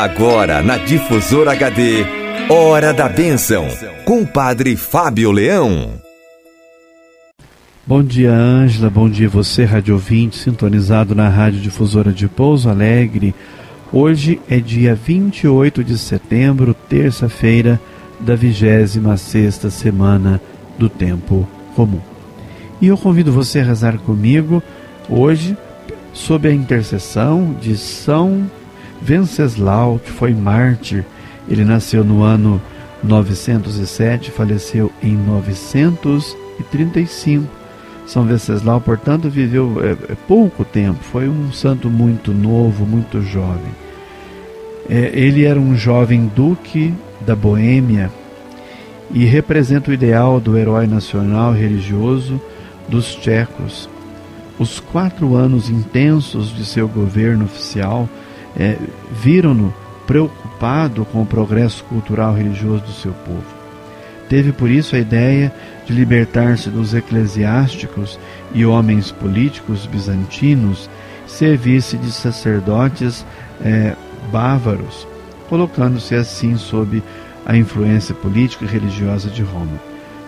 Agora na Difusora HD, Hora da Bênção, com o Padre Fábio Leão. Bom dia, Ângela. Bom dia, você, rádio ouvinte, sintonizado na Rádio Difusora de Pouso Alegre. Hoje é dia 28 de setembro, terça-feira da 26 semana do Tempo Comum. E eu convido você a rezar comigo hoje sob a intercessão de São Venceslau, que foi mártir. Ele nasceu no ano 907, faleceu em 935. São Venceslau, portanto, viveu é, é, pouco tempo, foi um santo muito novo, muito jovem. É, ele era um jovem duque da Boêmia e representa o ideal do herói nacional religioso dos tchecos. Os quatro anos intensos de seu governo oficial é, viram-no preocupado com o progresso cultural religioso do seu povo. Teve por isso a ideia de libertar-se dos eclesiásticos e homens políticos bizantinos, servir-se de sacerdotes é, bávaros, colocando-se assim sob a influência política e religiosa de Roma.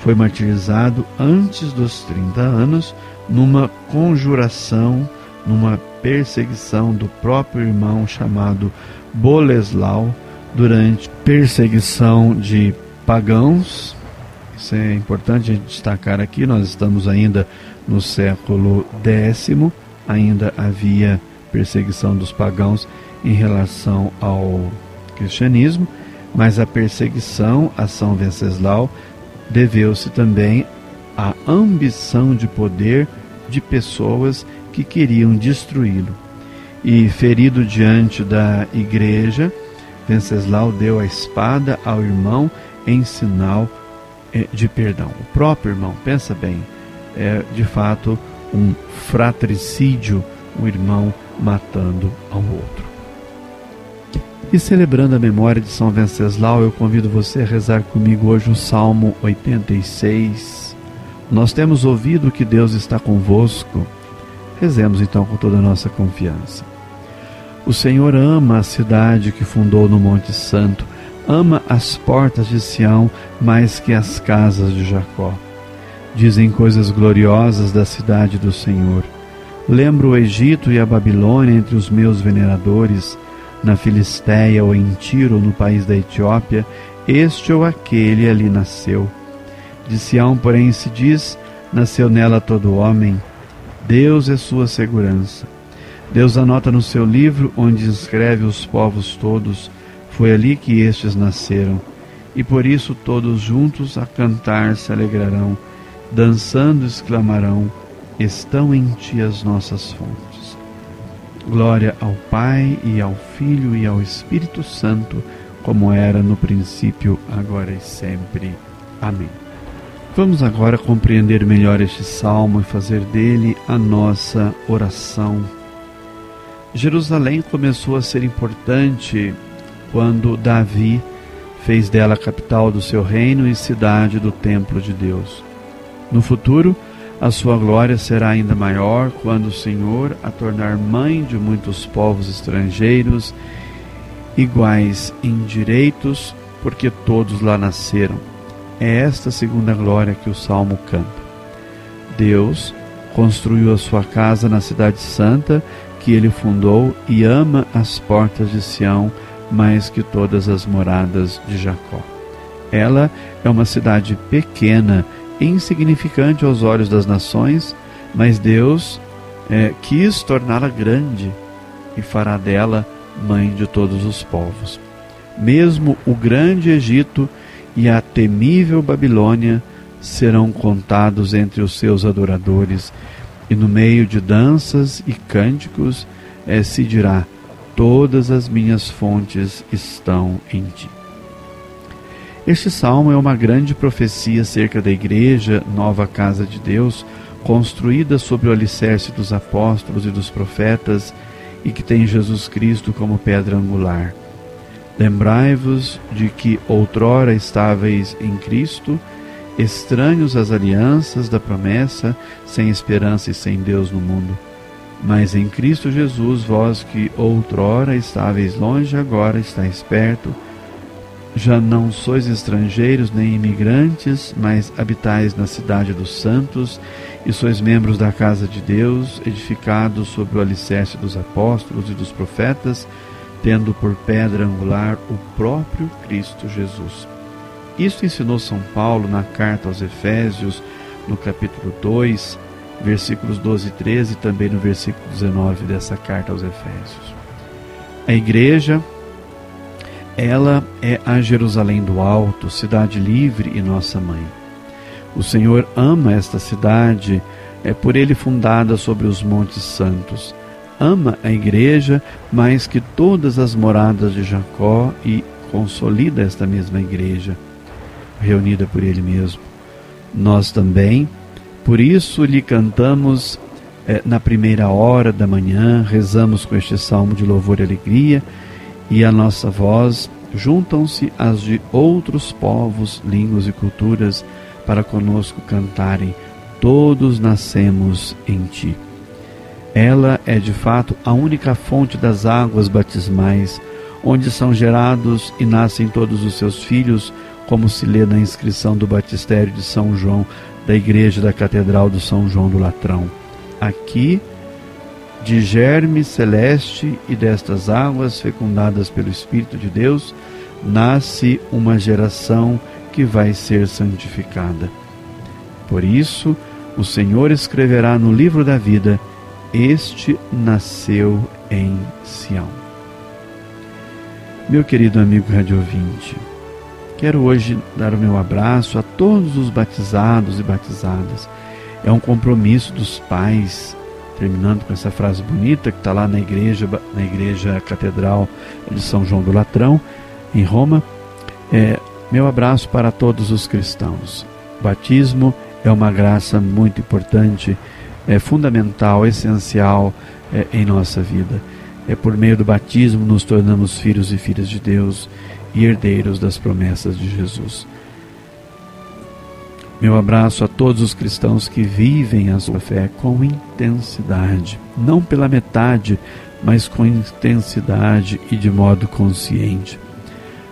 Foi martirizado antes dos 30 anos numa conjuração numa perseguição do próprio irmão chamado Boleslau durante perseguição de pagãos. Isso é importante destacar aqui. Nós estamos ainda no século X, ainda havia perseguição dos pagãos em relação ao cristianismo, mas a perseguição a São Venceslau deveu-se também à ambição de poder de pessoas que queriam destruí-lo. E ferido diante da igreja, Venceslau deu a espada ao irmão em sinal eh, de perdão. O próprio irmão, pensa bem, é de fato um fratricídio, um irmão matando ao outro. E celebrando a memória de São Venceslau, eu convido você a rezar comigo hoje o Salmo 86. Nós temos ouvido que Deus está convosco Rezemos então com toda a nossa confiança. O Senhor ama a cidade que fundou no Monte Santo, ama as portas de Sião mais que as casas de Jacó. Dizem coisas gloriosas da cidade do Senhor. Lembro o Egito e a Babilônia entre os meus veneradores, na Filistéia ou em Tiro, no país da Etiópia, este ou aquele ali nasceu. De Sião, porém, se diz: nasceu nela todo homem Deus é sua segurança. Deus anota no seu livro, onde escreve os povos todos, foi ali que estes nasceram, e por isso todos juntos a cantar se alegrarão, dançando exclamarão: Estão em ti as nossas fontes. Glória ao Pai e ao Filho e ao Espírito Santo, como era no princípio, agora e sempre. Amém. Vamos agora compreender melhor este salmo e fazer dele a nossa oração. Jerusalém começou a ser importante quando Davi fez dela a capital do seu reino e cidade do templo de Deus. No futuro, a sua glória será ainda maior quando o Senhor a tornar mãe de muitos povos estrangeiros, iguais em direitos, porque todos lá nasceram é esta segunda glória que o salmo canta. Deus construiu a sua casa na cidade santa que ele fundou e ama as portas de Sião mais que todas as moradas de Jacó. Ela é uma cidade pequena, insignificante aos olhos das nações, mas Deus é, quis torná-la grande e fará dela mãe de todos os povos. Mesmo o grande Egito e a temível Babilônia serão contados entre os seus adoradores, e no meio de danças e cânticos é, se dirá: Todas as minhas fontes estão em ti. Este salmo é uma grande profecia acerca da igreja, nova casa de Deus, construída sobre o alicerce dos apóstolos e dos profetas e que tem Jesus Cristo como pedra angular. Lembrai-vos de que outrora estáveis em Cristo, estranhos às alianças da promessa, sem esperança e sem Deus no mundo. Mas em Cristo Jesus, vós que outrora estáveis longe, agora estáis perto. Já não sois estrangeiros nem imigrantes, mas habitais na cidade dos santos e sois membros da casa de Deus, edificados sobre o alicerce dos apóstolos e dos profetas, tendo por pedra angular o próprio Cristo Jesus. Isto ensinou São Paulo na carta aos Efésios, no capítulo 2, versículos 12 e 13, e também no versículo 19 dessa carta aos Efésios. A igreja, ela é a Jerusalém do Alto, cidade livre e nossa mãe. O Senhor ama esta cidade, é por ele fundada sobre os montes santos. Ama a igreja mais que todas as moradas de Jacó e consolida esta mesma igreja, reunida por ele mesmo. Nós também, por isso lhe cantamos é, na primeira hora da manhã, rezamos com este salmo de louvor e alegria, e a nossa voz juntam-se às de outros povos, línguas e culturas para conosco cantarem: Todos nascemos em ti. Ela é de fato a única fonte das águas batismais, onde são gerados e nascem todos os seus filhos, como se lê na inscrição do batistério de São João da igreja da Catedral do São João do Latrão. Aqui, de germe celeste e destas águas fecundadas pelo Espírito de Deus, nasce uma geração que vai ser santificada. Por isso, o Senhor escreverá no livro da vida: Este nasceu em Sião. Meu querido amigo radiovinte, Quero hoje dar o meu abraço a todos os batizados e batizadas. É um compromisso dos pais, terminando com essa frase bonita que está lá na igreja, na igreja catedral de São João do Latrão, em Roma. É, meu abraço para todos os cristãos. O batismo é uma graça muito importante, é fundamental, essencial é, em nossa vida. É por meio do batismo nos tornamos filhos e filhas de Deus e herdeiros das promessas de Jesus. Meu abraço a todos os cristãos que vivem a sua fé com intensidade, não pela metade, mas com intensidade e de modo consciente.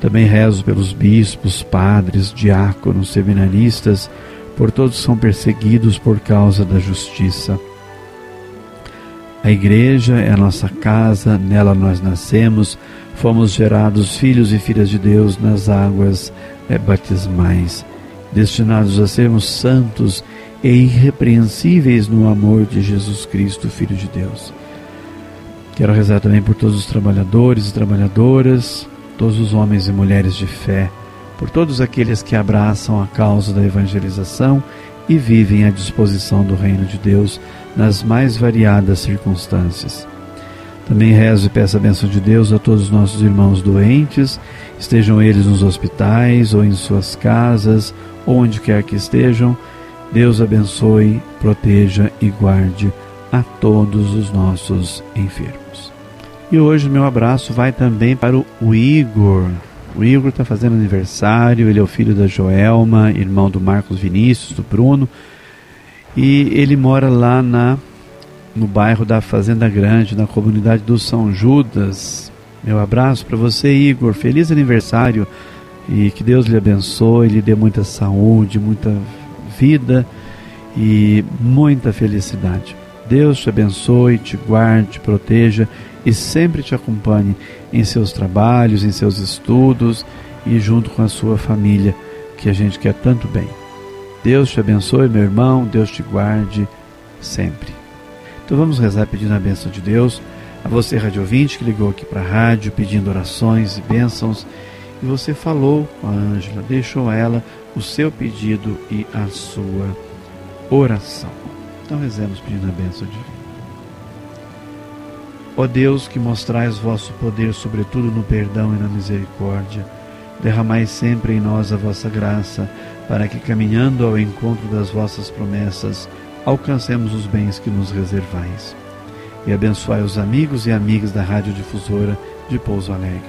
Também rezo pelos bispos, padres, diáconos, seminaristas, por todos são perseguidos por causa da justiça. A igreja é a nossa casa, nela nós nascemos, fomos gerados filhos e filhas de Deus nas águas é, batismais, destinados a sermos santos e irrepreensíveis no amor de Jesus Cristo, Filho de Deus. Quero rezar também por todos os trabalhadores e trabalhadoras, todos os homens e mulheres de fé, por todos aqueles que abraçam a causa da evangelização e vivem à disposição do Reino de Deus nas mais variadas circunstâncias. Também rezo e peço a bênção de Deus a todos os nossos irmãos doentes, estejam eles nos hospitais ou em suas casas, onde quer que estejam. Deus abençoe, proteja e guarde a todos os nossos enfermos. E hoje meu abraço vai também para o Igor. O Igor está fazendo aniversário, ele é o filho da Joelma, irmão do Marcos Vinícius, do Bruno, e ele mora lá na no bairro da Fazenda Grande, na comunidade do São Judas. Meu abraço para você, Igor. Feliz aniversário e que Deus lhe abençoe, lhe dê muita saúde, muita vida e muita felicidade. Deus te abençoe, te guarde, te proteja e sempre te acompanhe em seus trabalhos, em seus estudos e junto com a sua família, que a gente quer tanto bem. Deus te abençoe, meu irmão, Deus te guarde sempre. Então vamos rezar pedindo a bênção de Deus. A você, rádio ouvinte, que ligou aqui para a rádio pedindo orações e bênçãos. E você falou com a Ângela, deixou a ela o seu pedido e a sua oração. Então rezemos pedindo a bênção divina. Ó Deus, que mostrais vosso poder, sobretudo no perdão e na misericórdia, derramai sempre em nós a vossa graça, para que, caminhando ao encontro das vossas promessas, alcancemos os bens que nos reservais. E abençoai os amigos e amigas da Rádio Difusora de Pouso Alegre.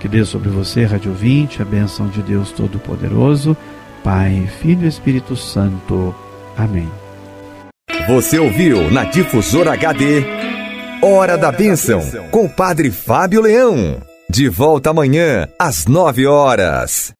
Que dê sobre você, Rádio Ouvinte, a bênção de Deus Todo-Poderoso, Pai, Filho e Espírito Santo. Amém. Você ouviu na Difusora HD Hora da Bênção com Padre Fábio Leão. De volta amanhã às nove horas.